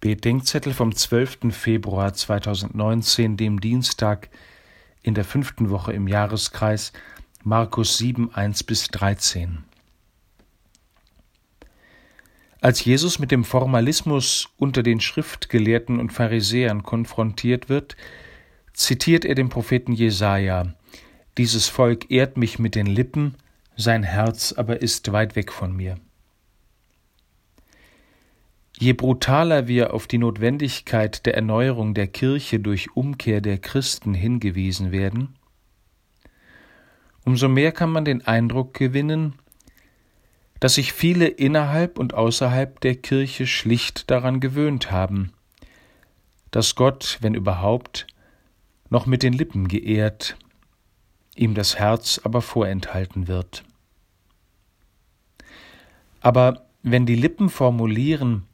Bedenkzettel vom 12. Februar 2019, dem Dienstag in der fünften Woche im Jahreskreis, Markus 7, 1 bis 13. Als Jesus mit dem Formalismus unter den Schriftgelehrten und Pharisäern konfrontiert wird, zitiert er den Propheten Jesaja: Dieses Volk ehrt mich mit den Lippen, sein Herz aber ist weit weg von mir. Je brutaler wir auf die Notwendigkeit der Erneuerung der Kirche durch Umkehr der Christen hingewiesen werden, umso mehr kann man den Eindruck gewinnen, dass sich viele innerhalb und außerhalb der Kirche schlicht daran gewöhnt haben, dass Gott, wenn überhaupt, noch mit den Lippen geehrt, ihm das Herz aber vorenthalten wird. Aber wenn die Lippen formulieren,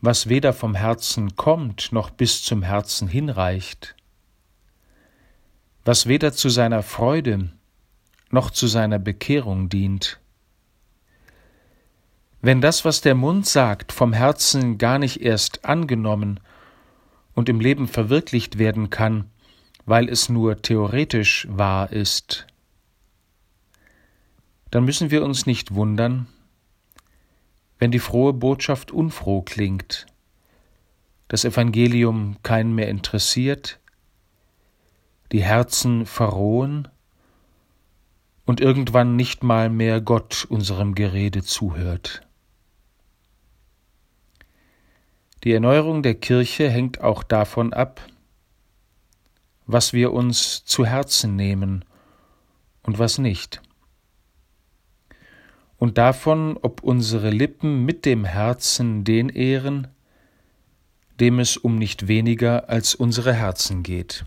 was weder vom Herzen kommt noch bis zum Herzen hinreicht, was weder zu seiner Freude noch zu seiner Bekehrung dient. Wenn das, was der Mund sagt, vom Herzen gar nicht erst angenommen und im Leben verwirklicht werden kann, weil es nur theoretisch wahr ist, dann müssen wir uns nicht wundern, wenn die frohe Botschaft unfroh klingt, das Evangelium keinen mehr interessiert, die Herzen verrohen und irgendwann nicht mal mehr Gott unserem Gerede zuhört. Die Erneuerung der Kirche hängt auch davon ab, was wir uns zu Herzen nehmen und was nicht und davon, ob unsere Lippen mit dem Herzen den ehren, dem es um nicht weniger als unsere Herzen geht.